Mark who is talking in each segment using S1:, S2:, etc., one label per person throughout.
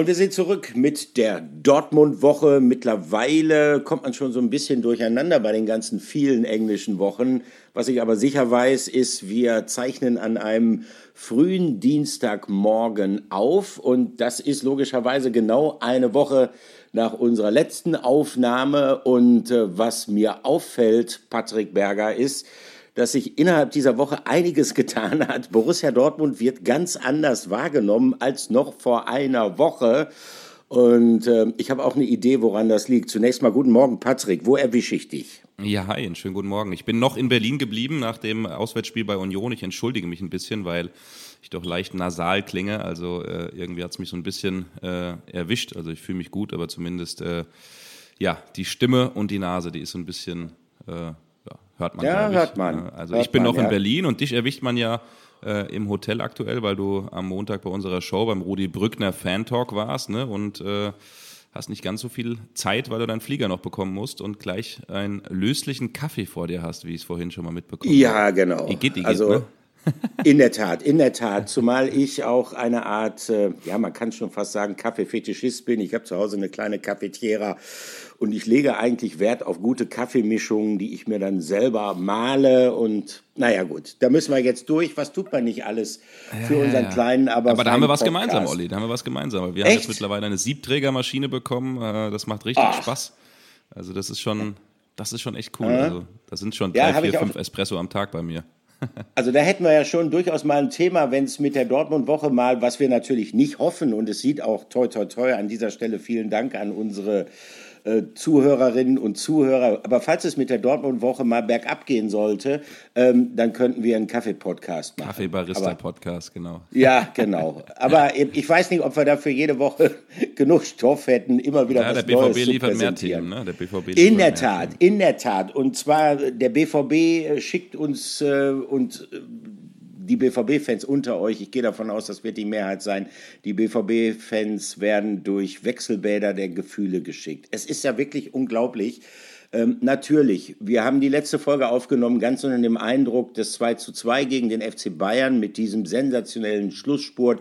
S1: Und wir sind zurück mit der Dortmund-Woche. Mittlerweile kommt man schon so ein bisschen durcheinander bei den ganzen vielen englischen Wochen. Was ich aber sicher weiß, ist, wir zeichnen an einem frühen Dienstagmorgen auf. Und das ist logischerweise genau eine Woche nach unserer letzten Aufnahme. Und äh, was mir auffällt, Patrick Berger, ist, dass sich innerhalb dieser Woche einiges getan hat. Borussia Dortmund wird ganz anders wahrgenommen als noch vor einer Woche. Und äh, ich habe auch eine Idee, woran das liegt. Zunächst mal guten Morgen, Patrick. Wo erwische ich dich?
S2: Ja, hi, einen schönen guten Morgen. Ich bin noch in Berlin geblieben nach dem Auswärtsspiel bei Union. Ich entschuldige mich ein bisschen, weil ich doch leicht nasal klinge. Also äh, irgendwie hat es mich so ein bisschen äh, erwischt. Also ich fühle mich gut, aber zumindest äh, ja, die Stimme und die Nase, die ist so ein bisschen äh, Hört man,
S1: ja. hört man.
S2: Also
S1: hört
S2: ich bin
S1: man,
S2: noch in
S1: ja.
S2: Berlin und dich erwischt man ja äh, im Hotel aktuell, weil du am Montag bei unserer Show beim Rudi Brückner Fan Talk warst ne? und äh, hast nicht ganz so viel Zeit, weil du deinen Flieger noch bekommen musst und gleich einen löslichen Kaffee vor dir hast, wie ich es vorhin schon mal mitbekommen habe.
S1: Ja, genau.
S2: Igitt, Igitt,
S1: also,
S2: ne?
S1: In der Tat, in der Tat. Zumal ich auch eine Art, äh, ja, man kann schon fast sagen, Kaffeefetischist bin. Ich habe zu Hause eine kleine Cafetiera und ich lege eigentlich Wert auf gute Kaffeemischungen, die ich mir dann selber male. Und naja, gut, da müssen wir jetzt durch. Was tut man nicht alles für
S2: Ja,
S1: unseren
S2: ja.
S1: kleinen, aber.
S2: Aber da haben wir was
S1: feinen
S2: gemeinsam,
S1: Podcast?
S2: Olli. Da haben wir was gemeinsam. Wir haben
S1: Echt?
S2: jetzt mittlerweile eine Siebträgermaschine bekommen. Äh, Das macht richtig
S1: Ach.
S2: Spaß. Also das ist schon, das ist schon echt cool. Also da sind schon
S1: Ja,
S2: drei,
S1: hab
S2: vier, fünf Espresso am Tag bei mir.
S1: Also da hätten wir ja schon durchaus mal ein Thema, wenn es mit der Dortmund-Woche mal, was wir natürlich nicht hoffen, und es sieht auch toi toi toi an dieser Stelle vielen Dank an unsere äh, Zuhörerinnen und Zuhörer. Aber falls es mit der Dortmund-Woche mal bergab gehen sollte, ähm, dann könnten wir einen Kaffee-Podcast machen.
S2: Kaffee-Barista-Podcast, genau.
S1: Ja, genau. Aber ich weiß nicht, ob wir dafür jede Woche genug Stoff hätten, immer wieder
S2: Ja,
S1: was
S2: der BVB
S1: zu
S2: liefert mehr. Themen, ne? Der BVB
S1: In
S2: liefert
S1: der
S2: mehr
S1: Tat,
S2: Themen.
S1: in der Tat. Und zwar der BVB äh, schickt uns äh, und äh, die BVB-Fans unter euch, ich gehe davon aus, das wird die Mehrheit sein, die BVB-Fans werden durch Wechselbäder der Gefühle geschickt. Es ist ja wirklich unglaublich. Ähm, natürlich, wir haben die letzte Folge aufgenommen, ganz unter dem Eindruck des 2 zu 2 gegen den FC Bayern mit diesem sensationellen Schlussspurt,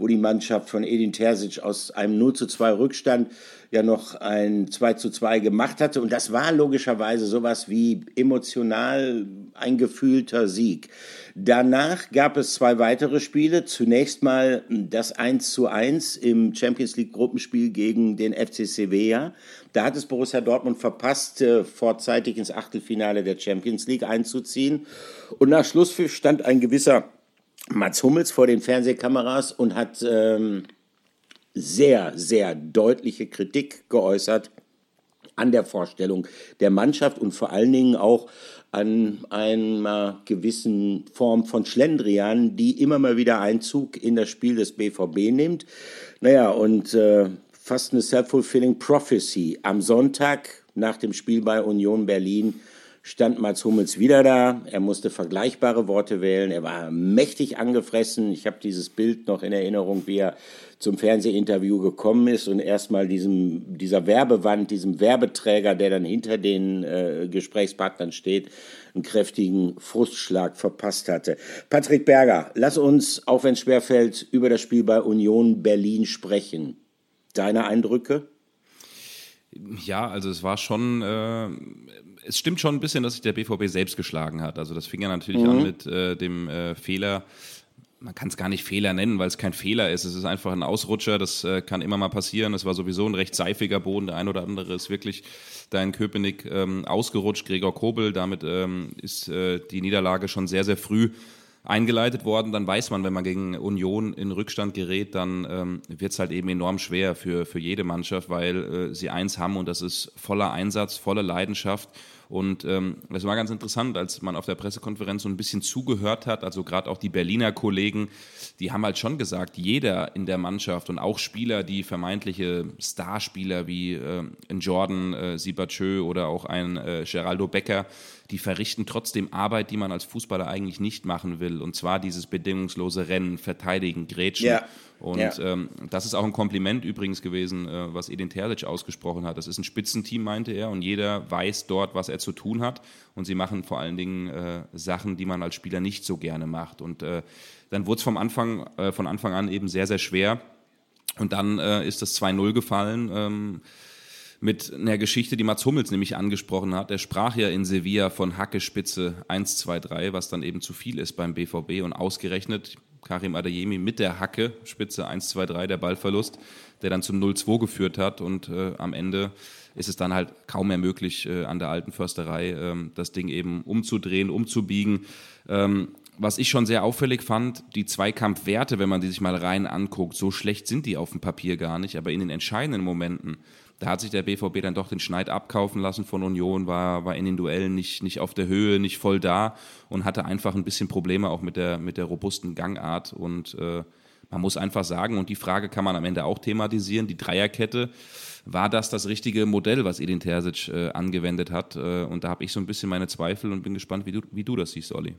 S1: wo die Mannschaft von Edin Terzic aus einem 0 zu 2 Rückstand ja noch ein 2 zu 2 gemacht hatte. Und das war logischerweise sowas wie emotional ein gefühlter Sieg. Danach gab es zwei weitere Spiele. Zunächst mal das 1 zu 1 im Champions League Gruppenspiel gegen den FC Sevilla. Da hat es Borussia Dortmund verpasst, äh, vorzeitig ins Achtelfinale der Champions League einzuziehen. Und nach Schlusspfiff stand ein gewisser Mats Hummels vor den Fernsehkameras und hat ähm, sehr, sehr deutliche Kritik geäußert an der Vorstellung der Mannschaft und vor allen Dingen auch an einer gewissen Form von Schlendrian, die immer mal wieder Einzug in das Spiel des BVB nimmt. Naja, und äh, fast eine self-fulfilling prophecy. Am Sonntag nach dem Spiel bei Union Berlin stand Mats Hummels wieder da. Er musste vergleichbare Worte wählen. Er war mächtig angefressen. Ich habe dieses Bild noch in Erinnerung, wie er zum Fernsehinterview gekommen ist und erstmal diesem, dieser Werbewand, diesem Werbeträger, der dann hinter den äh, Gesprächspartnern steht, einen kräftigen Frustschlag verpasst hatte. Patrick Berger, lass uns, auch wenn es schwerfällt, über das Spiel bei Union Berlin sprechen. Deine Eindrücke?
S2: Ja, also es war schon, äh, es stimmt schon ein bisschen, dass sich der BVB selbst geschlagen hat. Also das fing ja natürlich an mit äh, dem äh, Fehler. Man kann es gar nicht Fehler nennen, weil es kein Fehler ist. Es ist einfach ein Ausrutscher. Das äh, kann immer mal passieren. Es war sowieso ein recht seifiger Boden. Der ein oder andere ist wirklich da in Köpenick ähm, ausgerutscht. Gregor Kobel. Damit ähm, ist äh, die Niederlage schon sehr, sehr früh eingeleitet worden, dann weiß man, wenn man gegen Union in Rückstand gerät, dann ähm, wird es halt eben enorm schwer für, für jede Mannschaft, weil äh, sie eins haben und das ist voller Einsatz, volle Leidenschaft. Und ähm, das war ganz interessant, als man auf der Pressekonferenz so ein bisschen zugehört hat, also gerade auch die Berliner Kollegen, die haben halt schon gesagt, jeder in der Mannschaft und auch Spieler, die vermeintliche Starspieler wie äh, ein Jordan äh, Sibachö oder auch ein äh, Geraldo Becker, die verrichten trotzdem Arbeit, die man als Fußballer eigentlich nicht machen will. Und zwar dieses bedingungslose Rennen, Verteidigen, Grätschen.
S1: Ja.
S2: Und
S1: Ja.
S2: ähm, das ist auch ein Kompliment übrigens gewesen, äh, was Edin Terzic ausgesprochen hat. Das ist ein Spitzenteam, meinte er, und jeder weiß dort, was er zu tun hat. Und sie machen vor allen Dingen äh, Sachen, die man als Spieler nicht so gerne macht. Und äh, dann wurde es vom Anfang, äh, von Anfang an eben sehr, sehr schwer Und dann äh, ist das 2-0 gefallen. Ähm, mit einer Geschichte, die Mats Hummels nämlich angesprochen hat. Er sprach ja in Sevilla von Hacke Spitze 1, 2, 3, was dann eben zu viel ist beim BVB und ausgerechnet Karim Adeyemi mit der Hacke Spitze 1, 2, 3, der Ballverlust, der dann zum 0-2 geführt hat und äh, am Ende ist es dann halt kaum mehr möglich, äh, an der alten Försterei äh, das Ding eben umzudrehen, umzubiegen. Ähm, was ich schon sehr auffällig fand, die Zweikampfwerte, wenn man die sich mal rein anguckt, so schlecht sind die auf dem Papier gar nicht, aber in den entscheidenden Momenten, da hat sich der BVB dann doch den Schneid abkaufen lassen von Union, war, war in den Duellen nicht, nicht auf der Höhe, nicht voll da und hatte einfach ein bisschen Probleme auch mit der, mit der robusten Gangart. Und äh, man muss einfach sagen, und die Frage kann man am Ende auch thematisieren, die Dreierkette, war das das richtige Modell, was Edin Terzic äh, angewendet hat? Äh, und da habe ich so ein bisschen meine Zweifel und bin gespannt, wie du, wie du das siehst, Olli.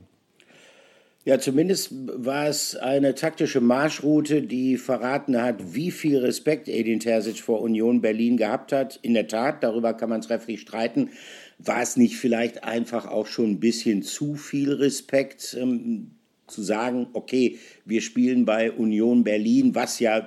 S1: Ja, zumindest war es eine taktische Marschroute, die verraten hat, wie viel Respekt Edin Terzic vor Union Berlin gehabt hat. In der Tat, darüber kann man trefflich streiten. War es nicht vielleicht einfach auch schon ein bisschen zu viel Respekt, ähm, zu sagen, okay, wir spielen bei Union Berlin, was ja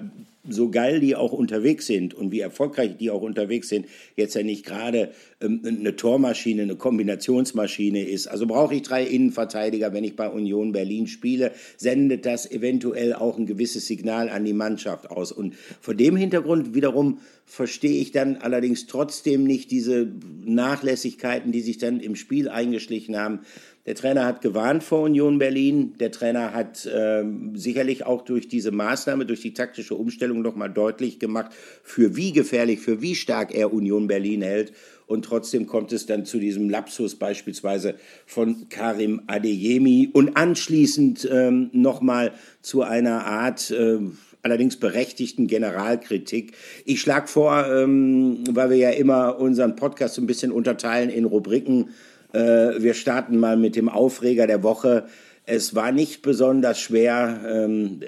S1: so geil die auch unterwegs sind und wie erfolgreich die auch unterwegs sind, jetzt ja nicht gerade ähm, eine Tormaschine, eine Kombinationsmaschine ist. Also brauche ich drei Innenverteidiger, wenn ich bei Union Berlin spiele, sendet das eventuell auch ein gewisses Signal an die Mannschaft aus. Und vor dem Hintergrund wiederum verstehe ich dann allerdings trotzdem nicht diese Nachlässigkeiten, die sich dann im Spiel eingeschlichen haben. Der Trainer hat gewarnt vor Union Berlin. Der Trainer hat äh, sicherlich auch durch diese Maßnahme, durch die taktische Umstellung nochmal deutlich gemacht, für wie gefährlich, für wie stark er Union Berlin hält. Und trotzdem kommt es dann zu diesem Lapsus beispielsweise von Karim Adeyemi und anschließend ähm, nochmal zu einer Art, äh, allerdings berechtigten Generalkritik. Ich schlage vor, ähm, weil wir ja immer unseren Podcast ein bisschen unterteilen in Rubriken, äh, wir starten mal mit dem Aufreger der Woche. Es war nicht besonders schwer, ähm,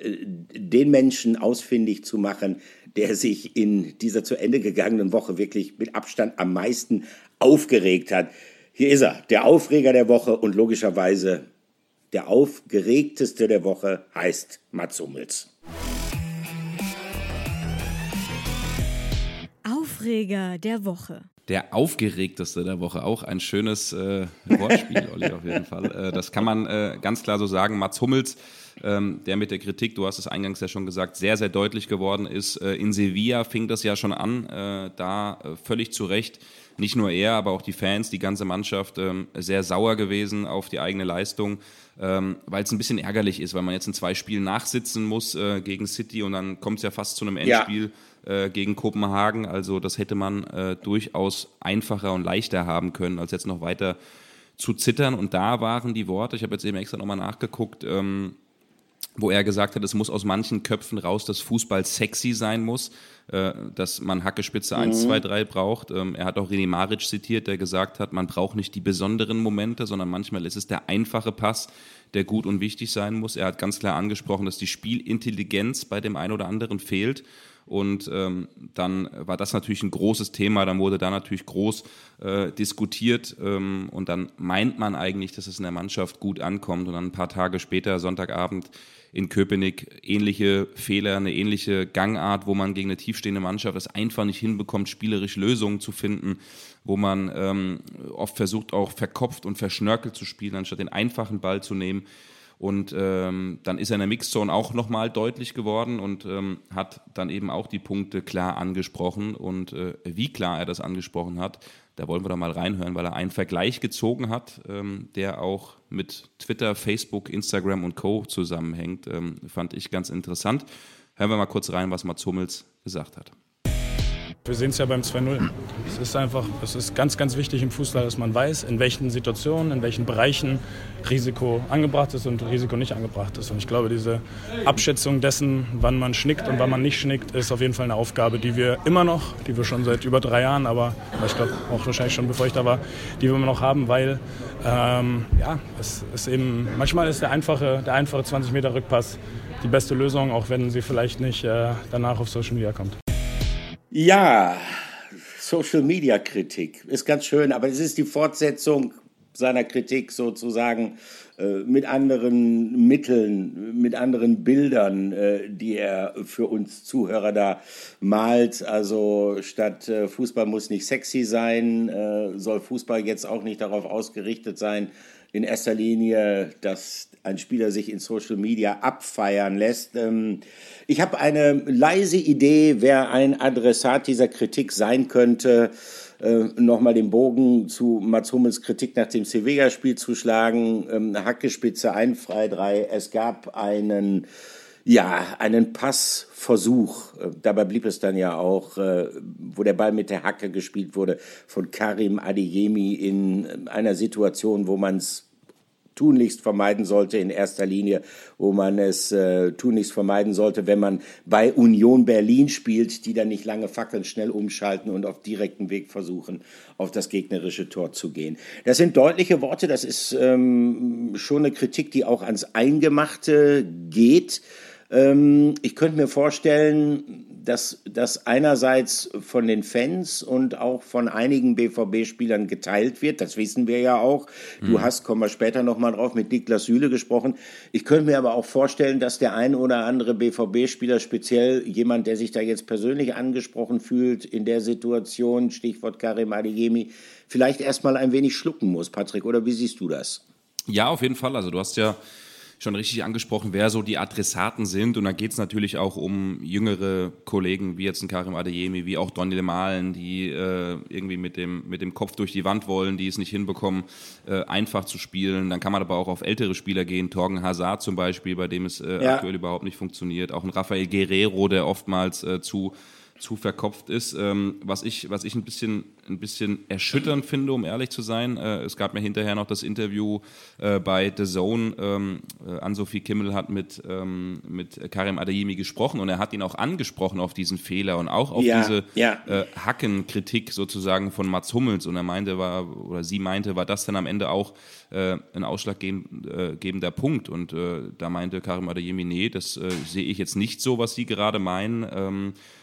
S1: den Menschen ausfindig zu machen, der sich in dieser zu Ende gegangenen Woche wirklich mit Abstand am meisten aufgeregt hat. Hier ist er, der Aufreger der Woche und logischerweise der aufgeregteste der Woche heißt Mats Hummels.
S3: Aufreger der Woche
S2: der aufgeregteste der Woche. Auch ein schönes äh, Wortspiel, Olli, auf jeden Fall. Äh, das kann man äh, ganz klar so sagen. Mats Hummels, ähm, der mit der Kritik, du hast es eingangs ja schon gesagt, sehr, sehr deutlich geworden ist. Äh, in Sevilla fing das ja schon an, äh, da äh, völlig zu Recht. Nicht nur er, aber auch die Fans, die ganze Mannschaft ähm, sehr sauer gewesen auf die eigene Leistung, ähm, weil es ein bisschen ärgerlich ist, weil man jetzt in zwei Spielen nachsitzen muss äh, gegen City und dann kommt es ja fast zu einem Endspiel. Ja äh, gegen Kopenhagen. Also das hätte man äh, durchaus einfacher und leichter haben können, als jetzt noch weiter zu zittern. Und da waren die Worte, ich habe jetzt eben extra nochmal nachgeguckt, ähm, wo er gesagt hat, es muss aus manchen Köpfen raus, dass Fußball sexy sein muss, äh, dass man Hackespitze mhm. 1, 2, 3 braucht. Ähm, er hat auch René Maric zitiert, der gesagt hat, man braucht nicht die besonderen Momente, sondern manchmal ist es der einfache Pass, der gut und wichtig sein muss. Er hat ganz klar angesprochen, dass die Spielintelligenz bei dem einen oder anderen fehlt. Und ähm, dann war das natürlich ein großes Thema, dann wurde da natürlich groß äh, diskutiert ähm, und dann meint man eigentlich, dass es in der Mannschaft gut ankommt und dann ein paar Tage später, Sonntagabend in Köpenick, ähnliche Fehler, eine ähnliche Gangart, wo man gegen eine tiefstehende Mannschaft es einfach nicht hinbekommt, spielerisch Lösungen zu finden, wo man ähm, oft versucht, auch verkopft und verschnörkelt zu spielen, anstatt den einfachen Ball zu nehmen. Und ähm, dann ist er in der Mixzone auch nochmal deutlich geworden und ähm, hat dann eben auch die Punkte klar angesprochen. Und äh, wie klar er das angesprochen hat, da wollen wir doch mal reinhören, weil er einen Vergleich gezogen hat, ähm, der auch mit Twitter, Facebook, Instagram und Co. zusammenhängt. Ähm, fand ich ganz interessant. Hören wir mal kurz rein, was Mats Hummels gesagt hat.
S4: Wir sehen es ja beim 2-0. Es ist einfach, es ist ganz, ganz wichtig im Fußball, dass man weiß, in welchen Situationen, in welchen Bereichen Risiko angebracht ist und Risiko nicht angebracht ist. Und ich glaube, diese Abschätzung dessen, wann man schnickt und wann man nicht schnickt, ist auf jeden Fall eine Aufgabe, die wir immer noch, die wir schon seit über drei Jahren, aber ich glaube auch wahrscheinlich schon bevor ich da war, die wir immer noch haben, weil ähm, ja, es ist eben, manchmal ist der einfache, der einfache 20 Meter Rückpass die beste Lösung, auch wenn sie vielleicht nicht äh, danach auf Social Media kommt.
S1: Ja, Social Media Kritik ist ganz schön, aber es ist die Fortsetzung seiner Kritik sozusagen äh, mit anderen Mitteln, mit anderen Bildern, äh, die er für uns Zuhörer da malt. Also statt äh, Fußball muss nicht sexy sein, soll Fußball jetzt auch nicht darauf ausgerichtet sein, in erster Linie, dass ein Spieler sich in Social Media abfeiern lässt. Ähm, ich habe eine leise Idee, wer ein Adressat dieser Kritik sein könnte. Äh, nochmal den Bogen zu Mats Hummels Kritik nach dem Sevilla-Spiel zu schlagen. Ähm, Hackespitze, ein Frei, drei. Es gab einen, ja, einen Passversuch. Äh, dabei blieb es dann ja auch, äh, wo der Ball mit der Hacke gespielt wurde, von Karim Adeyemi in einer Situation, wo man es tunlichst vermeiden sollte in erster Linie, wo man es äh, tunlichst vermeiden sollte, wenn man bei Union Berlin spielt, die dann nicht lange fackeln, schnell umschalten und auf direktem Weg versuchen, auf das gegnerische Tor zu gehen. Das sind deutliche Worte, das ist ähm, schon eine Kritik, die auch ans Eingemachte geht. Ähm, ich könnte mir vorstellen, dass das einerseits von den Fans und auch von einigen BVB-Spielern geteilt wird. Das wissen wir ja auch. Du mhm. hast, kommen wir später nochmal drauf, mit Niklas Süle gesprochen. Ich könnte mir aber auch vorstellen, dass der ein oder andere BVB-Spieler, speziell jemand, der sich da jetzt persönlich angesprochen fühlt, in der Situation, Stichwort Karim Adeyemi, vielleicht erstmal ein wenig schlucken muss, Patrick. Oder wie siehst du das?
S2: Ja, auf jeden Fall. Also du hast ja schon richtig angesprochen, wer so die Adressaten sind. Und da geht es natürlich auch um jüngere Kollegen, wie jetzt ein Karim Adeyemi, wie auch Donny Malen, die äh, irgendwie mit dem, mit dem Kopf durch die Wand wollen, die es nicht hinbekommen, äh, einfach zu spielen. Dann kann man aber auch auf ältere Spieler gehen, Torgen Hazard zum Beispiel, bei dem es äh, ja. aktuell überhaupt nicht funktioniert. Auch ein Rafael Guerrero, der oftmals äh, zu zu verkopft ist. Ähm, was ich, was ich ein bisschen, ein bisschen erschütternd finde, um ehrlich zu sein. Äh, es gab mir hinterher noch das Interview äh, bei The Zone. Ähm, äh, Ann-Sophie Kimmel hat mit, ähm, mit Karim Adeyemi gesprochen und er hat ihn auch angesprochen auf diesen Fehler und auch auf ja, diese ja. Äh, Hackenkritik sozusagen von Mats Hummels. Und er meinte, war, oder sie meinte, war das dann am Ende auch äh, ein ausschlaggebender äh, Punkt. Und da meinte Karim Adeyemi, nee, das sehe ich jetzt nicht so, was Sie gerade meinen. Ähm, äh,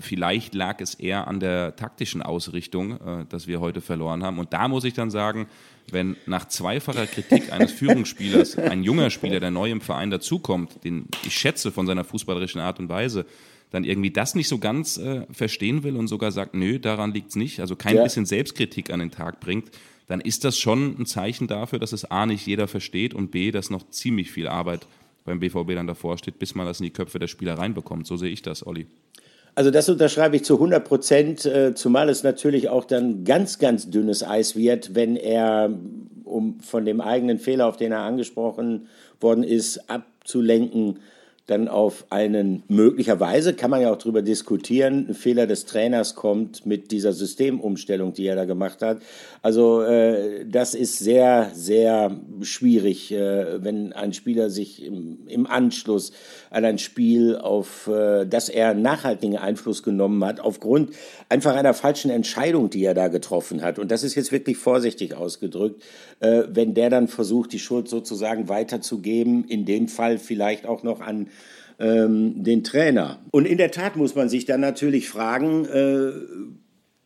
S2: vielleicht lag es eher an der taktischen Ausrichtung, äh, dass wir heute verloren haben. Und da muss ich dann sagen, wenn nach zweifacher Kritik eines Führungsspielers ein junger Spieler, der neu im Verein dazukommt, den ich schätze von seiner fußballerischen Art und Weise, dann irgendwie das nicht so ganz äh, verstehen will und sogar sagt, nö, daran liegt es nicht, also kein ja. bisschen Selbstkritik an den Tag bringt, dann ist das schon ein Zeichen dafür, dass es A nicht jeder versteht und B, dass noch ziemlich viel Arbeit beim BVB dann davor steht, bis man das in die Köpfe der Spieler reinbekommt. So sehe ich das, Olli.
S1: Also das unterschreibe ich zu 100 Prozent, äh, zumal es natürlich auch dann ganz, ganz dünnes Eis wird, wenn er, um von dem eigenen Fehler, auf den er angesprochen worden ist, abzulenken, dann auf einen möglicherweise, kann man ja auch darüber diskutieren, ein Fehler des Trainers kommt mit dieser Systemumstellung, die er da gemacht hat. Also äh, das ist sehr, sehr schwierig, äh, wenn ein Spieler sich im, im, Anschluss an ein Spiel, auf äh, das er nachhaltigen Einfluss genommen hat, aufgrund einfach einer falschen Entscheidung, die er da getroffen hat. Und das ist jetzt wirklich vorsichtig ausgedrückt, äh, wenn der dann versucht, die Schuld sozusagen weiterzugeben, in dem Fall vielleicht auch noch an ähm, den Trainer. Und in der Tat muss man sich dann natürlich fragen, äh,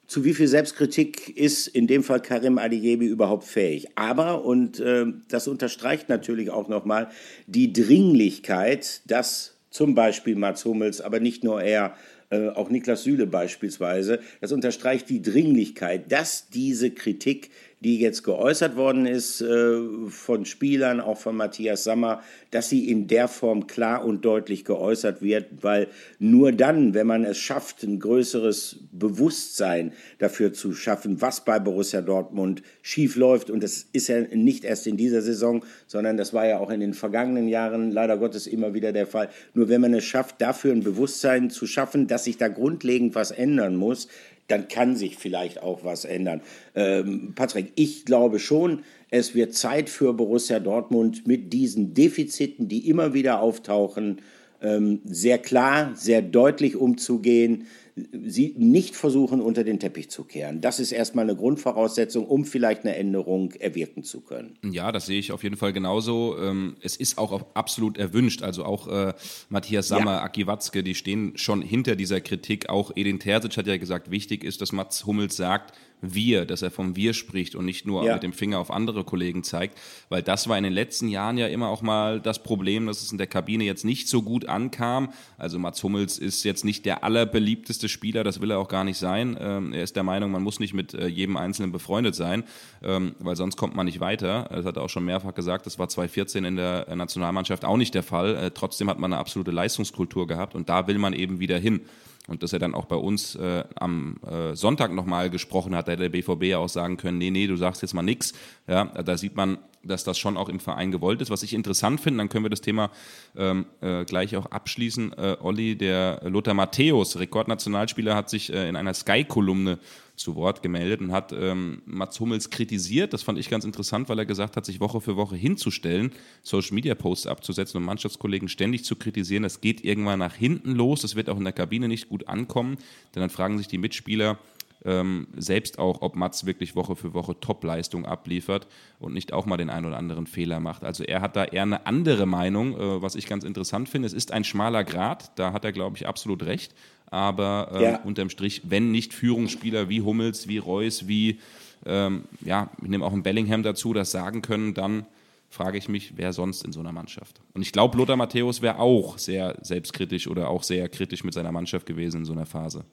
S1: zu wie viel Selbstkritik ist in dem Fall Karim Adeyemi überhaupt fähig? Aber, und äh, das unterstreicht natürlich auch nochmal, die Dringlichkeit, dass zum Beispiel Mats Hummels, aber nicht nur er, äh, auch Niklas Süle beispielsweise, das unterstreicht die Dringlichkeit, dass diese Kritik die jetzt geäußert worden ist äh, von Spielern, auch von Matthias Sammer, dass sie in der Form klar und deutlich geäußert wird, weil nur dann, wenn man es schafft, ein größeres Bewusstsein dafür zu schaffen, was bei Borussia Dortmund schief läuft, und das ist ja nicht erst in dieser Saison, sondern das war ja auch in den vergangenen Jahren leider Gottes immer wieder der Fall. Nur wenn man es schafft, dafür ein Bewusstsein zu schaffen, dass sich da grundlegend was ändern muss, dann kann sich vielleicht auch was ändern. Ähm, Patrick, ich glaube schon, es wird Zeit für Borussia Dortmund mit diesen Defiziten, die immer wieder auftauchen, ähm, sehr klar, sehr deutlich umzugehen, sie nicht versuchen, unter den Teppich zu kehren. Das ist erstmal eine Grundvoraussetzung, um vielleicht eine Änderung erwirken zu können.
S2: Ja, das sehe ich auf jeden Fall genauso. Ähm, es ist auch absolut erwünscht. Also auch äh, Matthias Sammer, ja. Aki Watzke, die stehen schon hinter dieser Kritik. Auch Edin Terzic hat ja gesagt, wichtig ist, dass Mats Hummels sagt, wir, dass er vom Wir spricht und nicht nur ja. mit dem Finger auf andere Kollegen zeigt, weil das war in den letzten Jahren ja immer auch mal das Problem, dass es in der Kabine jetzt nicht so gut ankam. Also Mats Hummels ist jetzt nicht der allerbeliebteste Spieler, das will er auch gar nicht sein. Ähm, er ist der Meinung, man muss nicht mit äh, jedem Einzelnen befreundet sein, ähm, weil sonst kommt man nicht weiter. Das hat er auch schon mehrfach gesagt, das war 2014 in der Nationalmannschaft auch nicht der Fall. Äh, trotzdem hat man eine absolute Leistungskultur gehabt und da will man eben wieder hin und dass er dann auch bei uns äh, am äh, Sonntag nochmal gesprochen hat, da hätte der BVB ja auch sagen können, nee, nee, du sagst jetzt mal nichts. Ja, da sieht man, dass das schon auch im Verein gewollt ist. Was ich interessant finde, dann können wir das Thema ähm, äh, gleich auch abschließen. Äh, Olli, der Lothar Matthäus, Rekordnationalspieler, hat sich äh, in einer Sky-Kolumne zu Wort gemeldet und hat ähm, Mats Hummels kritisiert. Das fand ich ganz interessant, weil er gesagt hat, sich Woche für Woche hinzustellen, Social Media Posts abzusetzen und Mannschaftskollegen ständig zu kritisieren. Das geht irgendwann nach hinten los. Das wird auch in der Kabine nicht gut ankommen. Denn dann fragen sich die Mitspieler, ähm, selbst auch, ob Mats wirklich Woche für Woche Topleistung abliefert und nicht auch mal den einen oder anderen Fehler macht. Also er hat da eher eine andere Meinung, äh, was ich ganz interessant finde. Es ist ein schmaler Grad, da hat er, glaube ich, absolut recht. Aber äh, ja. unterm Strich, wenn nicht Führungsspieler wie Hummels, wie Reus, wie, ähm, ja, ich nehme auch einen Bellingham dazu, das sagen können, dann frage ich mich, wer sonst in so einer Mannschaft. Und ich glaube, Lothar Matthäus wäre auch sehr selbstkritisch oder auch sehr kritisch mit seiner Mannschaft gewesen in so einer Phase.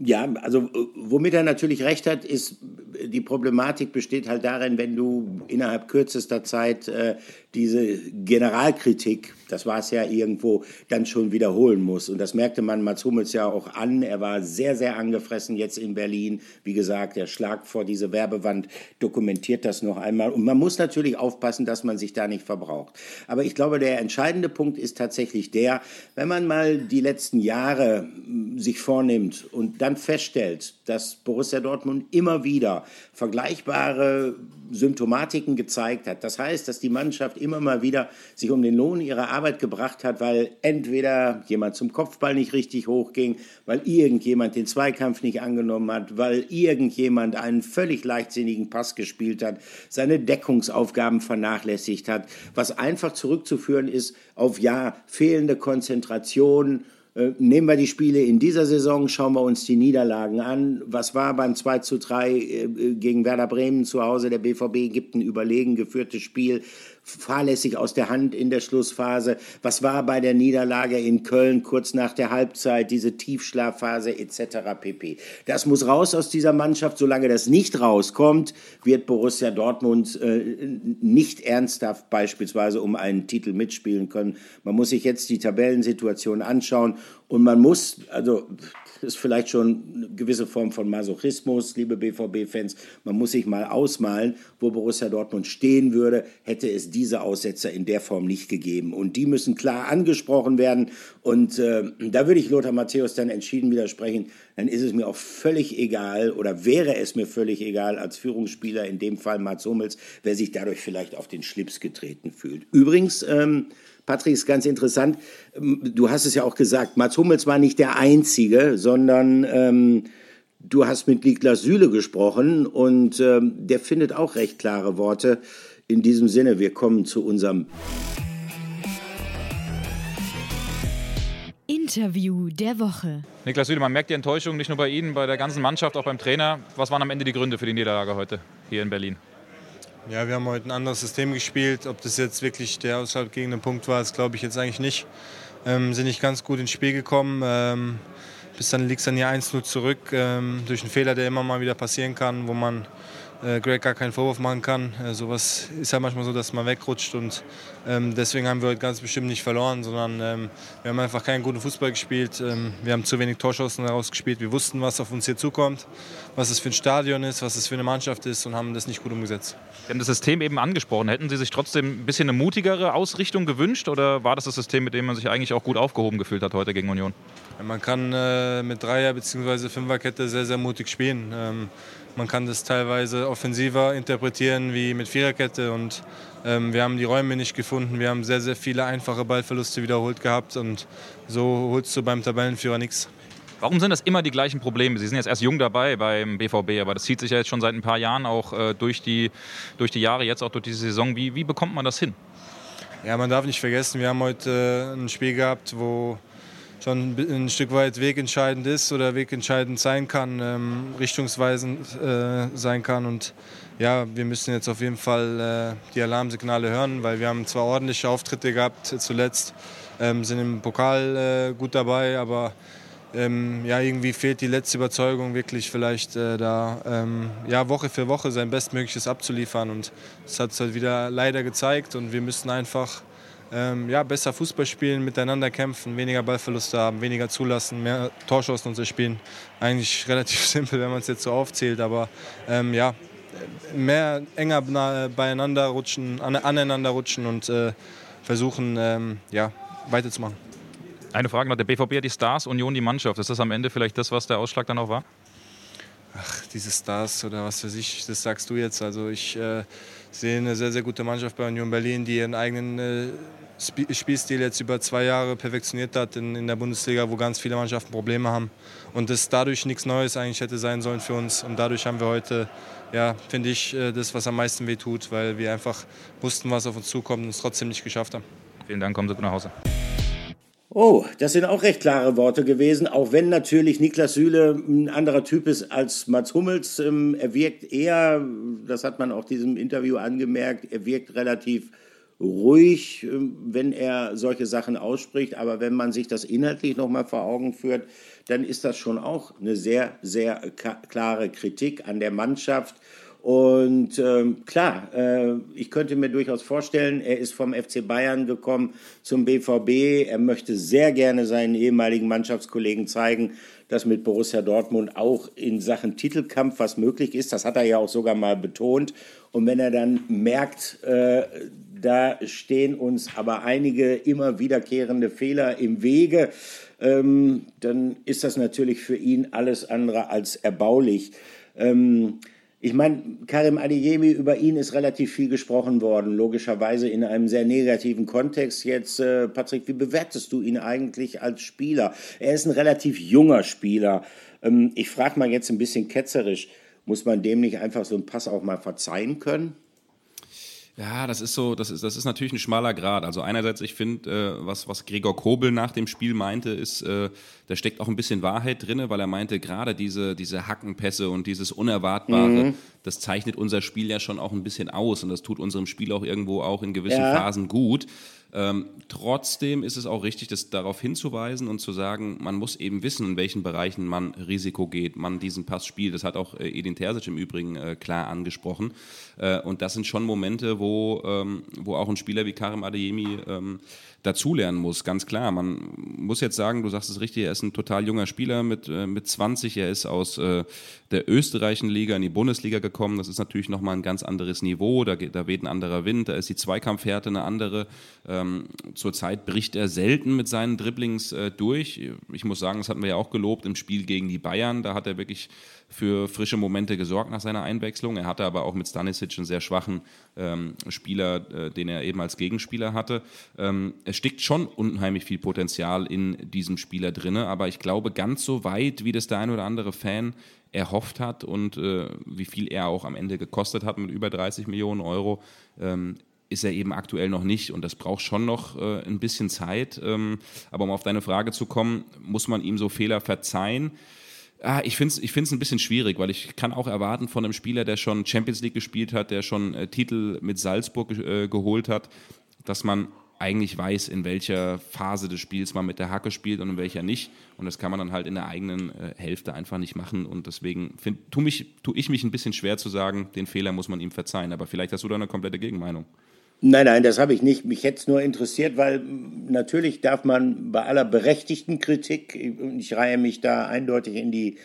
S1: Ja, also womit er natürlich recht hat, ist, die Problematik besteht halt darin, wenn du innerhalb kürzester Zeit äh, diese Generalkritik, das war es ja irgendwo, dann schon wiederholen muss. Und das merkte man Mats Hummels ja auch an. Er war sehr, sehr angefressen jetzt in Berlin. Wie gesagt, der Schlag vor diese Werbewand dokumentiert das noch einmal. Und man muss natürlich aufpassen, dass man sich da nicht verbraucht. Aber ich glaube, der entscheidende Punkt ist tatsächlich der, wenn man mal die letzten Jahre hm, sich vornimmt und dann feststellt, dass Borussia Dortmund immer wieder vergleichbare Symptomatiken gezeigt hat. Das heißt, dass die Mannschaft immer mal wieder sich um den Lohn ihrer Arbeit gebracht hat, weil entweder jemand zum Kopfball nicht richtig hochging, weil irgendjemand den Zweikampf nicht angenommen hat, weil irgendjemand einen völlig leichtsinnigen Pass gespielt hat, seine Deckungsaufgaben vernachlässigt hat, was einfach zurückzuführen ist auf ja fehlende Konzentration, äh, nehmen wir die Spiele in dieser Saison, schauen wir uns die Niederlagen an. Was war beim 2 zu 3 äh, gegen Werder Bremen zu Hause? Der BVB gibt ein überlegen geführtes Spiel fahrlässig aus der Hand in der Schlussphase. Was war bei der Niederlage in Köln kurz nach der Halbzeit, diese Tiefschlafphase etc. pp. Das muss raus aus dieser Mannschaft. Solange das nicht rauskommt, wird Borussia Dortmund äh, nicht ernsthaft beispielsweise um einen Titel mitspielen können. Man muss sich jetzt die Tabellensituation anschauen und man muss, also ist vielleicht schon eine gewisse Form von Masochismus, liebe BVB-Fans. Man muss sich mal ausmalen, wo Borussia Dortmund stehen würde, hätte es diese Aussetzer in der Form nicht gegeben. Und die müssen klar angesprochen werden. Und äh, da würde ich Lothar Matthäus dann entschieden widersprechen. Dann ist es mir auch völlig egal oder wäre es mir völlig egal als Führungsspieler, in dem Fall Mats Hummels, wer sich dadurch vielleicht auf den Schlips getreten fühlt. Übrigens, ähm, Patrick, ist ganz interessant. Ähm, du hast es ja auch gesagt, Mats Hummels war nicht der Einzige, sondern ähm, du hast mit Niklas Süle gesprochen und ähm, der findet auch recht klare Worte. In diesem Sinne, wir kommen zu unserem
S3: Interview der Woche.
S5: Niklas Süle, man merkt die Enttäuschung nicht nur bei Ihnen, bei der ganzen Mannschaft, auch beim Trainer. Was waren am Ende die Gründe für die Niederlage heute hier in Berlin?
S6: Ja, wir haben heute ein anderes System gespielt. Ob das jetzt wirklich der ausschlaggebende Punkt war, das glaube ich jetzt eigentlich nicht. Ähm, sind nicht ganz gut ins Spiel gekommen. Ähm, bis dann liegt es dann hier 1-0 zurück ähm, durch einen Fehler, der immer mal wieder passieren kann, wo man Greg gar keinen Vorwurf machen kann. Äh, sowas ist ja manchmal so, dass man wegrutscht und ähm, deswegen haben wir heute ganz bestimmt nicht verloren, sondern ähm, wir haben einfach keinen guten Fußball gespielt. Ähm, wir haben zu wenig Torschancen herausgespielt. Wir wussten, was auf uns hier zukommt, was es für ein Stadion ist, was es für eine Mannschaft ist und haben das nicht gut umgesetzt.
S5: Sie haben das System eben angesprochen. Hätten Sie sich trotzdem ein bisschen eine mutigere Ausrichtung gewünscht oder war das das System, mit dem man sich eigentlich auch gut aufgehoben gefühlt hat heute gegen Union?
S6: Man kann äh, mit Dreier- bzw. Fünferkette sehr, sehr mutig spielen. Man kann das teilweise offensiver interpretieren wie mit Viererkette und ähm, wir haben die Räume nicht gefunden. Wir haben sehr, sehr viele einfache Ballverluste wiederholt gehabt und so holst du beim Tabellenführer nichts.
S5: Warum sind das immer die gleichen Probleme? Sie sind jetzt erst jung dabei beim BVB, aber das zieht sich ja jetzt schon seit ein paar Jahren auch äh, durch, die, durch die Jahre, jetzt auch durch diese Saison. Wie, wie bekommt man das hin?
S6: Ja, man darf nicht vergessen, wir haben heute äh, ein Spiel gehabt, wo schon ein Stück weit wegentscheidend ist oder wegentscheidend sein kann, ähm, richtungsweisend äh, sein kann. Und ja, wir müssen jetzt auf jeden Fall äh, die Alarmsignale hören, weil wir haben zwar ordentliche Auftritte gehabt zuletzt, ähm, sind im Pokal äh, gut dabei, aber ähm, ja, irgendwie fehlt die letzte Überzeugung, wirklich vielleicht äh, da ähm, ja, Woche für Woche sein Bestmögliches abzuliefern. Und das hat es halt wieder leider gezeigt und wir müssen einfach ähm, ja, besser Fußball spielen, miteinander kämpfen, weniger Ballverluste haben, weniger zulassen, mehr Torschancen uns spielen. Eigentlich relativ simpel, wenn man es jetzt so aufzählt, aber ähm, ja, mehr enger beieinander rutschen, aneinander rutschen und äh, versuchen, ähm, ja, weiterzumachen.
S5: Eine Frage noch, der BVB hat die Stars, Union die Mannschaft. Ist das am Ende vielleicht das, was der Ausschlag dann auch war?
S6: Ach, diese Stars oder was weiß ich, das sagst du jetzt. Also ich äh, sehe eine sehr, sehr gute Mannschaft bei Union Berlin, die ihren eigenen äh, Spielstil jetzt über zwei Jahre perfektioniert hat in, in, der Bundesliga, wo ganz viele Mannschaften Probleme haben. Und das dadurch nichts Neues eigentlich hätte sein sollen für uns. Und dadurch haben wir heute, ja, finde ich, äh, das, was am meisten weh tut, weil wir einfach wussten, was auf uns zukommt und es trotzdem nicht geschafft haben.
S5: Vielen Dank, kommen Sie gut nach Hause.
S1: Oh, das sind auch recht klare Worte gewesen, auch wenn natürlich Niklas Süle ein anderer Typ ist als Mats Hummels. Ähm, er wirkt eher, das hat man auch diesem Interview angemerkt, er wirkt relativ ruhig, ähm, wenn er solche Sachen ausspricht. Aber wenn man sich das inhaltlich nochmal vor Augen führt, dann ist das schon auch eine sehr, sehr klare Kritik an der Mannschaft und ähm, klar, äh, ich könnte mir durchaus vorstellen, er ist vom FC Bayern gekommen zum BVB. Er möchte sehr gerne seinen ehemaligen Mannschaftskollegen zeigen, dass mit Borussia Dortmund auch in Sachen Titelkampf was möglich ist. Das hat er ja auch sogar mal betont. Und wenn er dann merkt, äh, da stehen uns aber einige immer wiederkehrende Fehler im Wege, ähm, dann ist das natürlich für ihn alles andere als erbaulich. Ähm, ich meine, Karim Adeyemi, über ihn ist relativ viel gesprochen worden, logischerweise in einem sehr negativen Kontext. Jetzt, äh, Patrick, wie bewertest du ihn eigentlich als Spieler? Er ist ein relativ junger Spieler. Ähm, ich frage mal jetzt ein bisschen ketzerisch, muss man dem nicht einfach so einen Pass auch mal verzeihen können?
S2: Ja, das ist so, das ist, das ist natürlich ein schmaler Grad. Also einerseits, ich finde, äh, was, was Gregor Kobel nach dem Spiel meinte, ist, äh, da steckt auch ein bisschen Wahrheit drin, weil er meinte, gerade diese, diese Hackenpässe und dieses Unerwartbare, mhm. das zeichnet unser Spiel ja schon auch ein bisschen aus und das tut unserem Spiel auch irgendwo auch in gewissen ja. Phasen gut. Ähm, trotzdem ist es auch richtig, das darauf hinzuweisen und zu sagen, man muss eben wissen, in welchen Bereichen man Risiko geht, man diesen Pass spielt. Das hat auch äh, Edin Terzic im Übrigen äh, klar angesprochen. Äh, und das sind schon Momente, wo, ähm, wo auch ein Spieler wie Karim Adeyemi ähm, dazulernen muss, ganz klar. Man muss jetzt sagen, du sagst es richtig, er ist ein total junger Spieler mit, äh, mit 20. Er ist aus äh, der österreichischen Liga in die Bundesliga gekommen. Das ist natürlich nochmal ein ganz anderes Niveau. Da, da weht ein anderer Wind, da ist die Zweikampfhärte eine andere. Ähm, zurzeit bricht er selten mit seinen Dribblings äh, durch. Ich muss sagen, das hatten wir ja auch gelobt im Spiel gegen die Bayern. Da hat er wirklich für frische Momente gesorgt nach seiner Einwechslung. Er hatte aber auch mit Stanisic einen sehr schwachen ähm, Spieler, äh, den er eben als Gegenspieler hatte. Ähm, es steckt schon unheimlich viel Potenzial in diesem Spieler drin, aber ich glaube, ganz so weit, wie das der ein oder andere Fan erhofft hat und äh, wie viel er auch am Ende gekostet hat mit über 30 Millionen Euro, ähm, ist er eben aktuell noch nicht und das braucht schon noch äh, ein bisschen Zeit. Ähm, aber um auf deine Frage zu kommen, muss man ihm so Fehler verzeihen? Ah, ich finde es ich find's ein bisschen schwierig, weil ich kann auch erwarten von einem Spieler, der schon Champions League gespielt hat, der schon äh, Titel mit Salzburg äh, geholt hat, dass man eigentlich weiß, in welcher Phase des Spiels man mit der Hacke spielt und in welcher nicht. Und das kann man dann halt in der eigenen äh, Hälfte einfach nicht machen. Und deswegen tue tu ich mich ein bisschen schwer zu sagen, den Fehler muss man ihm verzeihen. Aber vielleicht hast du da eine komplette Gegenmeinung.
S1: Nein, nein, das habe ich nicht. Mich hätte es nur interessiert, weil natürlich darf man bei aller berechtigten Kritik, ich reihe mich da eindeutig in die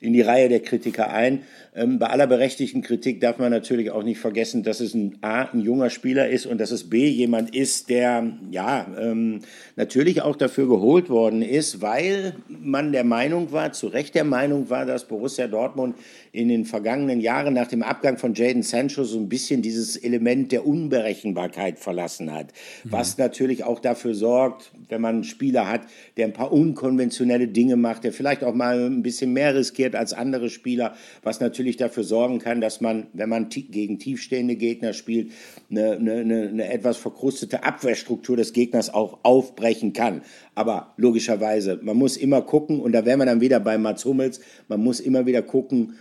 S1: in die Reihe der Kritiker ein. Ähm, bei aller berechtigten Kritik darf man natürlich auch nicht vergessen, dass es ein A, ein junger Spieler ist und dass es B, jemand ist, der ja ähm, natürlich auch dafür geholt worden ist, weil man der Meinung war, zu Recht der Meinung war, dass Borussia Dortmund in den vergangenen Jahren nach dem Abgang von Jaden Sancho so ein bisschen dieses Element der Unberechenbarkeit verlassen hat. Mhm. Was natürlich auch dafür sorgt, wenn man einen Spieler hat, der ein paar unkonventionelle Dinge macht, der vielleicht auch mal ein bisschen mehr riskiert als andere Spieler, was natürlich dafür sorgen kann, dass man, wenn man gegen tiefstehende Gegner spielt, eine, eine, eine etwas verkrustete Abwehrstruktur des Gegners auch aufbrechen kann. Aber logischerweise, man muss immer gucken, und da wären wir dann wieder bei Mats Hummels, man muss immer wieder gucken,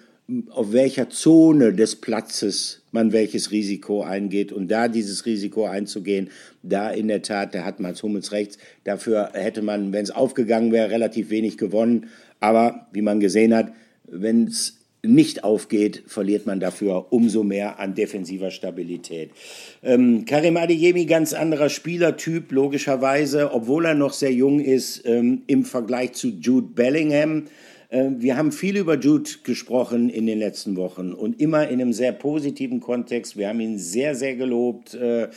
S1: auf welcher Zone des Platzes man welches Risiko eingeht. Und da dieses Risiko einzugehen, da in der Tat, da hat Mats Hummels rechts, dafür hätte man, wenn es aufgegangen wäre, relativ wenig gewonnen, aber wie man gesehen hat, wenn es nicht aufgeht, verliert man dafür umso mehr an defensiver Stabilität. Ähm, Karim Adeyemi, ganz anderer Spielertyp, logischerweise, obwohl er noch sehr jung ist ähm, im Vergleich zu Jude Bellingham. Äh, wir haben viel über Jude gesprochen in den letzten Wochen und immer in einem sehr positiven Kontext. Wir haben ihn sehr, sehr gelobt äh,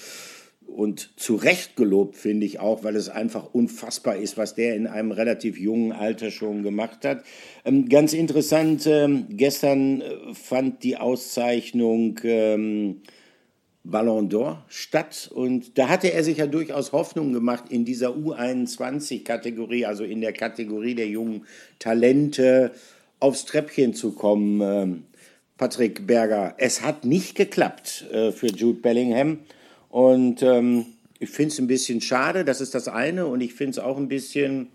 S1: und zu Recht gelobt, finde ich auch, weil es einfach unfassbar ist, was der in einem relativ jungen Alter schon gemacht hat. Ähm, ganz interessant, ähm, gestern äh, fand die Auszeichnung ähm, Ballon d'Or statt. Und da hatte er sich ja durchaus Hoffnung gemacht in dieser U21-Kategorie, also in der Kategorie der jungen Talente, aufs Treppchen zu kommen. Ähm, Patrick Berger, es hat nicht geklappt äh, für Jude Bellingham. Und ähm, ich finde es ein bisschen schade, das ist das eine. Und ich finde es auch ein bisschen,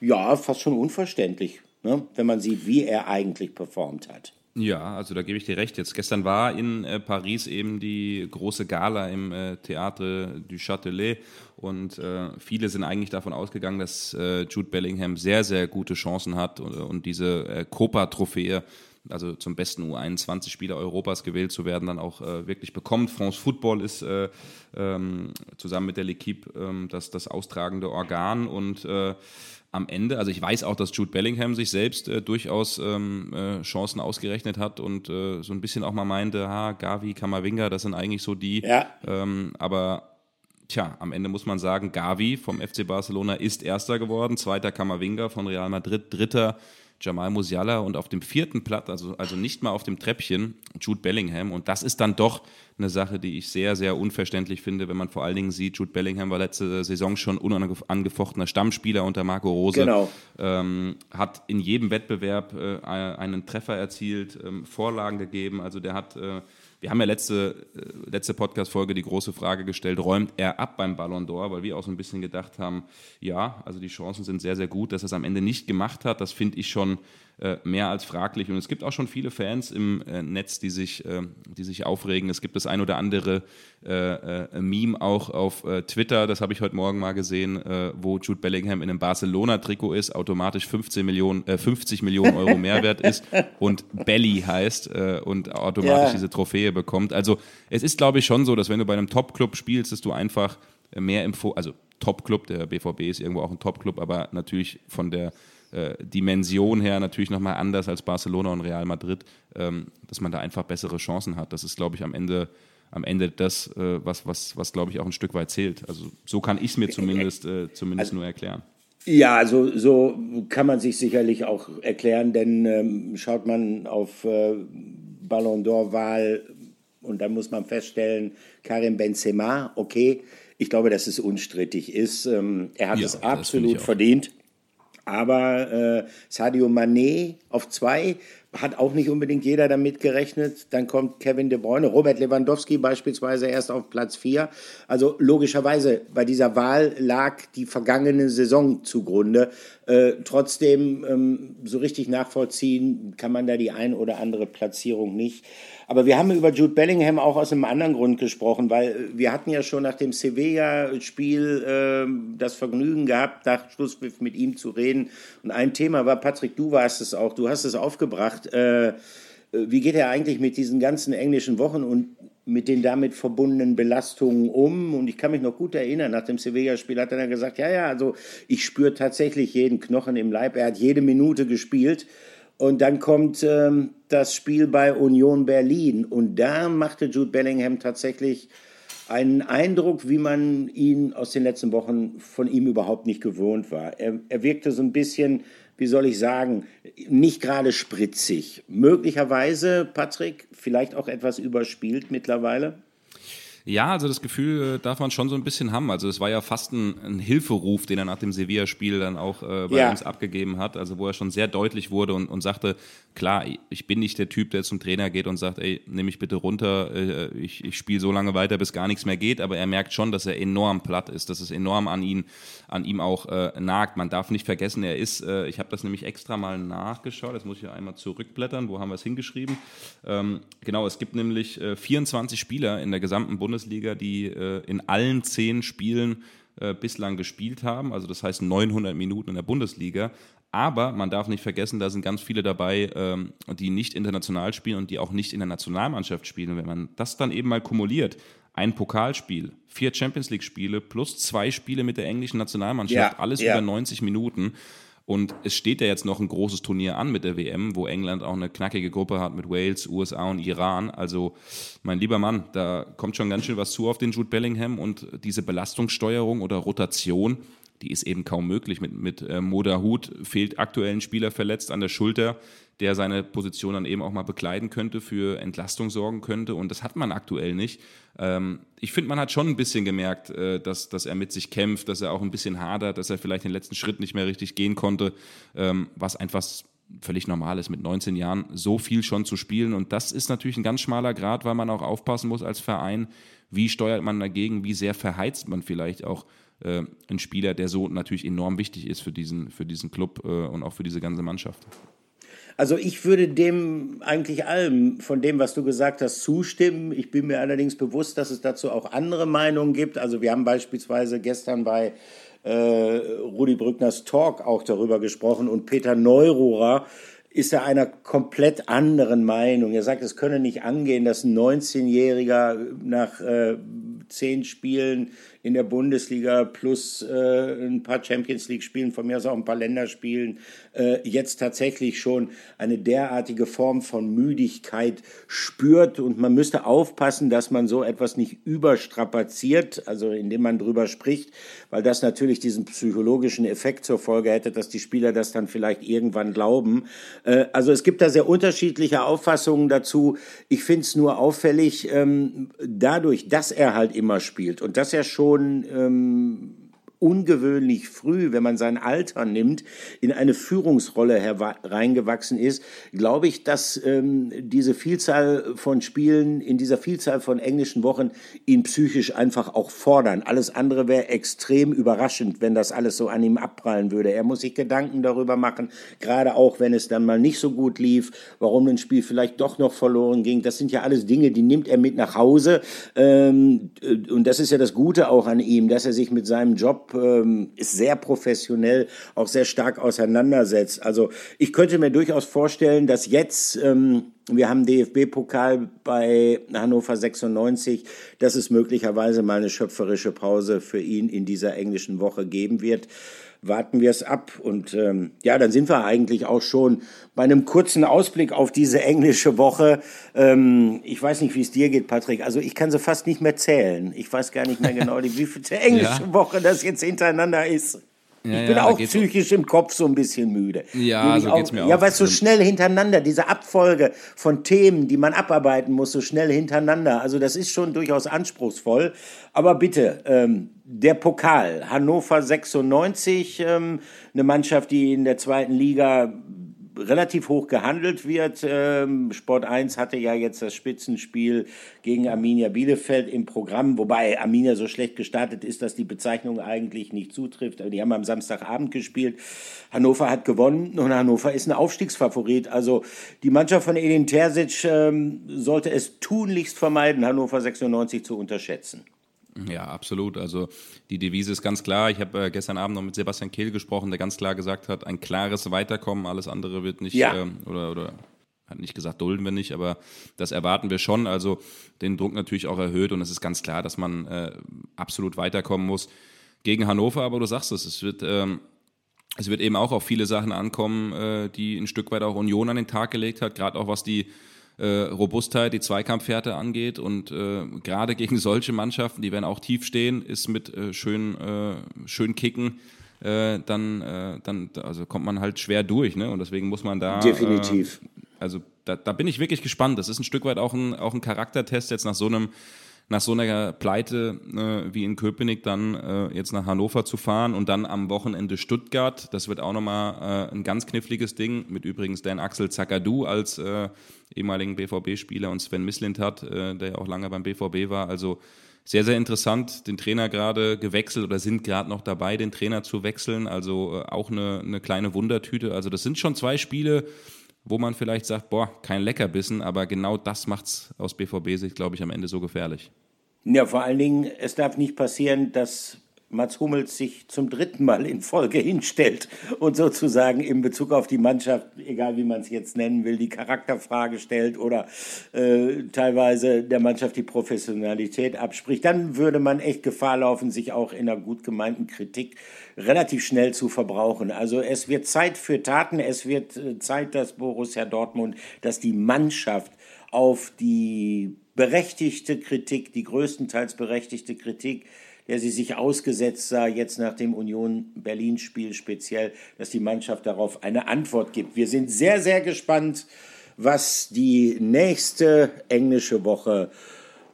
S1: ja, fast schon unverständlich, ne? wenn man sieht, wie er eigentlich performt hat.
S2: Ja, also da gebe ich dir recht. Jetzt gestern war in äh, Paris eben die große Gala im äh, Théâtre du Châtelet und äh, viele sind eigentlich davon ausgegangen, dass äh, Jude Bellingham sehr, sehr gute Chancen hat und, und diese äh, Copa-Trophäe, also zum besten U21-Spieler Europas gewählt zu werden, dann auch äh, wirklich bekommt. France Football ist äh, ähm, zusammen mit der L'Equipe ähm, das, das austragende Organ und äh, am Ende, also ich weiß auch, dass Jude Bellingham sich selbst äh, durchaus ähm, äh, Chancen ausgerechnet hat und äh, so ein bisschen auch mal meinte, ha, Gavi, Kamavinga, das sind eigentlich so die. Ja. Ähm, aber tja, am Ende muss man sagen, Gavi vom FC Barcelona ist Erster geworden, zweiter Kamavinga von Real Madrid, dritter Jamal Musiala und auf dem vierten Platz, also, also nicht mal auf dem Treppchen, Jude Bellingham. Und das ist dann doch eine Sache, die ich sehr, sehr unverständlich finde, wenn man vor allen Dingen sieht, Jude Bellingham war letzte Saison schon unangefochtener Stammspieler unter Marco Rose. Genau. Ähm, hat in jedem Wettbewerb äh, einen Treffer erzielt, ähm, Vorlagen gegeben. Also der hat äh, wir haben ja letzte, äh, letzte Podcast-Folge die große Frage gestellt, räumt er ab beim Ballon d'Or, weil wir auch so ein bisschen gedacht haben, ja, also die Chancen sind sehr, sehr gut, dass er es am Ende nicht gemacht hat. Das finde ich schon äh, mehr als fraglich. Und es gibt auch schon viele Fans im äh, Netz, die sich, äh, die sich aufregen. Es gibt das ein oder andere äh, äh, Meme auch auf Twitter, das habe ich heute Morgen mal gesehen, wo Jude Bellingham in einem Barcelona-Trikot ist, automatisch 15 Millionen, 50 Millionen Euro Mehrwert ist und Belly heißt und automatisch ja. diese Trophäe bekommt. Also es ist, glaube ich, schon so, dass wenn du bei einem Top-Club spielst, dass du einfach mehr im, Fo also Top-Club, der BVB ist irgendwo auch ein Top-Club, aber natürlich von der Dimension her natürlich nochmal anders als Barcelona und Real Madrid, ähm, dass man da einfach bessere Chancen hat. Das ist, glaube ich, am Ende am Ende das, äh, was, was, was glaube ich, auch ein Stück weit zählt. Also so kann ich es mir zumindest, äh, zumindest also, nur erklären.
S1: Ja, also so kann man sich sicherlich auch erklären, denn ähm, schaut man auf äh, Ballon d'Or-Wahl und dann muss man feststellen, Karim Benzema, okay, ich glaube, dass es unstrittig ist. Ähm, er hat ja, es absolut verdient. Aber äh, Sadio Mané auf zwei hat auch nicht unbedingt jeder damit gerechnet. Dann kommt Kevin De Bruyne, Robert Lewandowski beispielsweise erst auf Platz vier. Also logischerweise bei dieser Wahl lag die vergangene Saison zugrunde. Äh, trotzdem ähm, so richtig nachvollziehen kann man da die ein oder andere Platzierung nicht. Aber wir haben über Jude Bellingham auch aus einem anderen Grund gesprochen, weil wir hatten ja schon nach dem Sevilla-Spiel äh, das Vergnügen gehabt, nach Schlusspfiff mit ihm zu reden. Und ein Thema war, Patrick, du warst es auch, du hast es aufgebracht. Äh, wie geht er eigentlich mit diesen ganzen englischen Wochen und mit den damit verbundenen Belastungen um? Und ich kann mich noch gut erinnern, nach dem Sevilla-Spiel hat er dann gesagt, ja, ja, also ich spüre tatsächlich jeden Knochen im Leib. Er hat jede Minute gespielt. Und dann kommt ähm, das Spiel bei Union Berlin. Und da machte Jude Bellingham tatsächlich einen Eindruck, wie man ihn aus den letzten Wochen von ihm überhaupt nicht gewohnt war. Er, er wirkte so ein bisschen, wie soll ich sagen, nicht gerade spritzig. Möglicherweise, Patrick, vielleicht auch etwas überspielt mittlerweile.
S2: Ja, also das Gefühl äh, darf man schon so ein bisschen haben. Also es war ja fast ein, ein Hilferuf, den er nach dem Sevilla-Spiel dann auch äh, bei ja. uns abgegeben hat. Also wo er schon sehr deutlich wurde und, und sagte, klar, ich bin nicht der Typ, der zum Trainer geht und sagt, ey, nimm mich bitte runter, äh, ich, ich spiele so lange weiter, bis gar nichts mehr geht. Aber er merkt schon, dass er enorm platt ist, dass es enorm an ihn, an ihm auch äh, nagt. Man darf nicht vergessen, er ist, äh, ich habe das nämlich extra mal nachgeschaut, jetzt muss ich einmal zurückblättern, wo haben wir es hingeschrieben? Ähm, genau, es gibt nämlich äh, 24 Spieler in der gesamten Bundesliga, Bundesliga, die äh, in allen zehn Spielen äh, bislang gespielt haben. Also das heißt 900 Minuten in der Bundesliga. Aber man darf nicht vergessen, da sind ganz viele dabei, ähm, die nicht international spielen und die auch nicht in der Nationalmannschaft spielen. Und wenn man das dann eben mal kumuliert, ein Pokalspiel, vier Champions League-Spiele plus zwei Spiele mit der englischen Nationalmannschaft, ja, alles ja. über 90 Minuten, und es steht ja jetzt noch ein großes Turnier an mit der WM, wo England auch eine knackige Gruppe hat mit Wales, USA und Iran. Also, mein lieber Mann, da kommt schon ganz schön was zu auf den Jude Bellingham und diese Belastungssteuerung oder Rotation, die ist eben kaum möglich. Mit, mit äh, Moda Hut fehlt aktuell ein Spieler verletzt an der Schulter, der seine Position dann eben auch mal bekleiden könnte, für Entlastung sorgen könnte. Und das hat man aktuell nicht. Ähm, ich finde, man hat schon ein bisschen gemerkt, äh, dass, dass er mit sich kämpft, dass er auch ein bisschen hadert, dass er vielleicht den letzten Schritt nicht mehr richtig gehen konnte, ähm, was einfach völlig normal ist, mit 19 Jahren so viel schon zu spielen. Und das ist natürlich ein ganz schmaler Grad, weil man auch aufpassen muss als Verein, wie steuert man dagegen, wie sehr verheizt man vielleicht auch äh, einen Spieler, der so natürlich enorm wichtig ist für diesen, für diesen Club äh, und auch für diese ganze Mannschaft.
S1: Also ich würde dem eigentlich allem von dem, was du gesagt hast, zustimmen. Ich bin mir allerdings bewusst, dass es dazu auch andere Meinungen gibt. Also wir haben beispielsweise gestern bei äh, Rudi Brückners Talk auch darüber gesprochen und Peter Neururer ist er einer komplett anderen Meinung. Er sagt, es könne nicht angehen, dass ein 19-Jähriger nach äh, zehn Spielen in der Bundesliga plus äh, ein paar Champions League Spielen, von mir aus auch ein paar Länderspielen, äh, jetzt tatsächlich schon eine derartige Form von Müdigkeit spürt. Und man müsste aufpassen, dass man so etwas nicht überstrapaziert, also indem man drüber spricht, weil das natürlich diesen psychologischen Effekt zur Folge hätte, dass die Spieler das dann vielleicht irgendwann glauben. Äh, also es gibt da sehr unterschiedliche Auffassungen dazu. Ich finde es nur auffällig, ähm, dadurch, dass er halt immer spielt und dass er schon ähm, ungewöhnlich früh, wenn man sein Alter nimmt, in eine Führungsrolle hereingewachsen ist, glaube ich, dass ähm, diese Vielzahl von Spielen in dieser Vielzahl von englischen Wochen ihn psychisch einfach auch fordern. Alles andere wäre extrem überraschend, wenn das alles so an ihm abprallen würde. Er muss sich Gedanken darüber machen, gerade auch wenn es dann mal nicht so gut lief, warum ein Spiel vielleicht doch noch verloren ging. Das sind ja alles Dinge, die nimmt er mit nach Hause. Ähm, und das ist ja das Gute auch an ihm, dass er sich mit seinem Job ähm, ist sehr professionell, auch sehr stark auseinandersetzt. Also ich könnte mir durchaus vorstellen, dass jetzt, ähm, wir haben DFB-Pokal bei Hannover 96, dass es möglicherweise mal eine schöpferische Pause für ihn in dieser englischen Woche geben wird warten wir es ab. Und ähm, ja, dann sind wir eigentlich auch schon bei einem kurzen Ausblick auf diese englische Woche. Ähm, ich weiß nicht, wie es dir geht, Patrick. Also ich kann sie fast nicht mehr zählen. Ich weiß gar nicht mehr genau, wie viel englische ja. Woche das jetzt hintereinander ist. Ja, ich bin ja, auch psychisch im Kopf so ein bisschen müde.
S2: Ja, so geht's mir auch.
S1: Ja, weil so schnell hintereinander, diese Abfolge von Themen, die man abarbeiten muss, so schnell hintereinander. Also das ist schon durchaus anspruchsvoll. Aber bitte, ähm, der Pokal, Hannover 96, ähm, eine Mannschaft, die in der zweiten Liga relativ hoch gehandelt wird. Ähm, Sport 1 hatte ja jetzt das Spitzenspiel gegen Arminia Bielefeld im Programm, wobei Arminia so schlecht gestartet ist, dass die Bezeichnung eigentlich nicht zutrifft. Die haben am Samstagabend gespielt. Hannover hat gewonnen und Hannover ist ein Aufstiegsfavorit. Also die Mannschaft von Edin Terzic ähm, sollte es tunlichst vermeiden, Hannover 96 zu unterschätzen.
S2: Ja, absolut. Also die Devise ist ganz klar. Ich habe äh, gestern Abend noch mit Sebastian Kehl gesprochen, der ganz klar gesagt hat, ein klares Weiterkommen, alles andere wird nicht ja. ähm, oder, oder hat nicht gesagt, dulden wir nicht, aber das erwarten wir schon. Also den Druck natürlich auch erhöht und es ist ganz klar, dass man äh, absolut weiterkommen muss gegen Hannover. Aber du sagst es, es wird ähm, es wird eben auch auf viele Sachen ankommen, äh, die ein Stück weit auch Union an den Tag gelegt hat, gerade auch was die äh, Robustheit, die Zweikampfhärte angeht. Und äh, gerade gegen solche Mannschaften, die werden auch tief stehen, ist mit äh, schön, äh, schön Kicken. Äh, dann, äh, dann also kommt man halt schwer durch, ne? Und deswegen muss man da.
S1: Definitiv.
S2: Äh, also da, da bin ich wirklich gespannt. Das ist ein Stück weit auch ein, auch ein Charaktertest jetzt nach so einem nach so einer Pleite äh, wie in Köpenick dann äh, jetzt nach Hannover zu fahren und dann am Wochenende Stuttgart. Das wird auch nochmal äh, ein ganz kniffliges Ding mit übrigens Dan Axel Zagadou als äh, ehemaligen BVB-Spieler und Sven Mislintat, äh, der ja auch lange beim BVB war. Also sehr, sehr interessant, den Trainer gerade gewechselt oder sind gerade noch dabei, den Trainer zu wechseln. Also äh, auch eine, eine kleine Wundertüte. Also das sind schon zwei Spiele, wo man vielleicht sagt, boah, kein Leckerbissen, aber genau das macht es aus BVB-Sicht, glaube ich, am Ende so gefährlich.
S1: Ja, vor allen Dingen, es darf nicht passieren, dass Mats Hummels sich zum dritten Mal in Folge hinstellt und sozusagen in Bezug auf die Mannschaft, egal wie man es jetzt nennen will, die Charakterfrage stellt oder äh, teilweise der Mannschaft die Professionalität abspricht, dann würde man echt Gefahr laufen, sich auch in einer gut gemeinten Kritik relativ schnell zu verbrauchen. Also es wird Zeit für Taten, es wird äh, Zeit, dass Borussia Dortmund, dass die Mannschaft auf die berechtigte Kritik, die größtenteils berechtigte Kritik der sie sich ausgesetzt sah, jetzt nach dem Union Berlin-Spiel speziell, dass die Mannschaft darauf eine Antwort gibt. Wir sind sehr, sehr gespannt, was die nächste englische Woche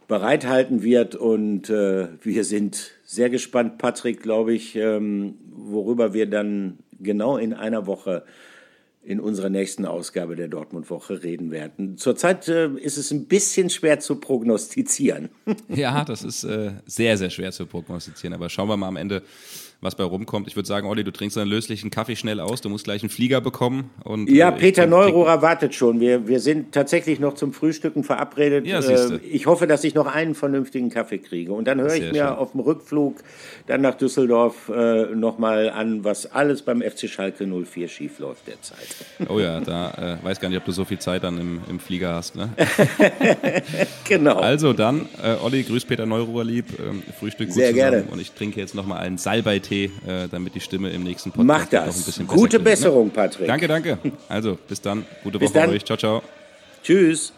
S1: bereithalten wird. Und äh, wir sind sehr gespannt, Patrick, glaube ich, ähm, worüber wir dann genau in einer Woche in unserer nächsten Ausgabe der Dortmund-Woche reden werden. Zurzeit äh, ist es ein bisschen schwer zu prognostizieren.
S2: ja, das ist äh, sehr, sehr schwer zu prognostizieren. Aber schauen wir mal am Ende, was bei rumkommt. Ich würde sagen, Olli, du trinkst deinen löslichen Kaffee schnell aus. Du musst gleich einen Flieger bekommen. Und,
S1: ja, äh, Peter Neurohrer wartet schon. Wir, wir sind tatsächlich noch zum Frühstücken verabredet. Ja, äh, ich hoffe, dass ich noch einen vernünftigen Kaffee kriege. Und dann höre ich mir schön. auf dem Rückflug dann nach Düsseldorf äh, nochmal an, was alles beim FC Schalke 04 schief läuft derzeit.
S2: Oh ja, da äh, weiß gar nicht, ob du so viel Zeit dann im, im Flieger hast. Ne?
S1: genau.
S2: Also dann, äh, Olli, grüß Peter Neurohrer lieb. Ähm, Frühstück gut
S1: Sehr
S2: zusammen.
S1: gerne.
S2: Und ich trinke jetzt nochmal einen Salbei-Tee okay, äh, damit die Stimme im nächsten Podcast
S1: Macht das.
S2: noch ein bisschen besser
S1: Gute
S2: klingt, ne?
S1: Besserung,
S2: ne?
S1: Patrick.
S2: Danke, danke. Also, bis dann. Gute
S1: bis
S2: Woche
S1: dann.
S2: euch. Ciao, ciao.
S1: Tschüss.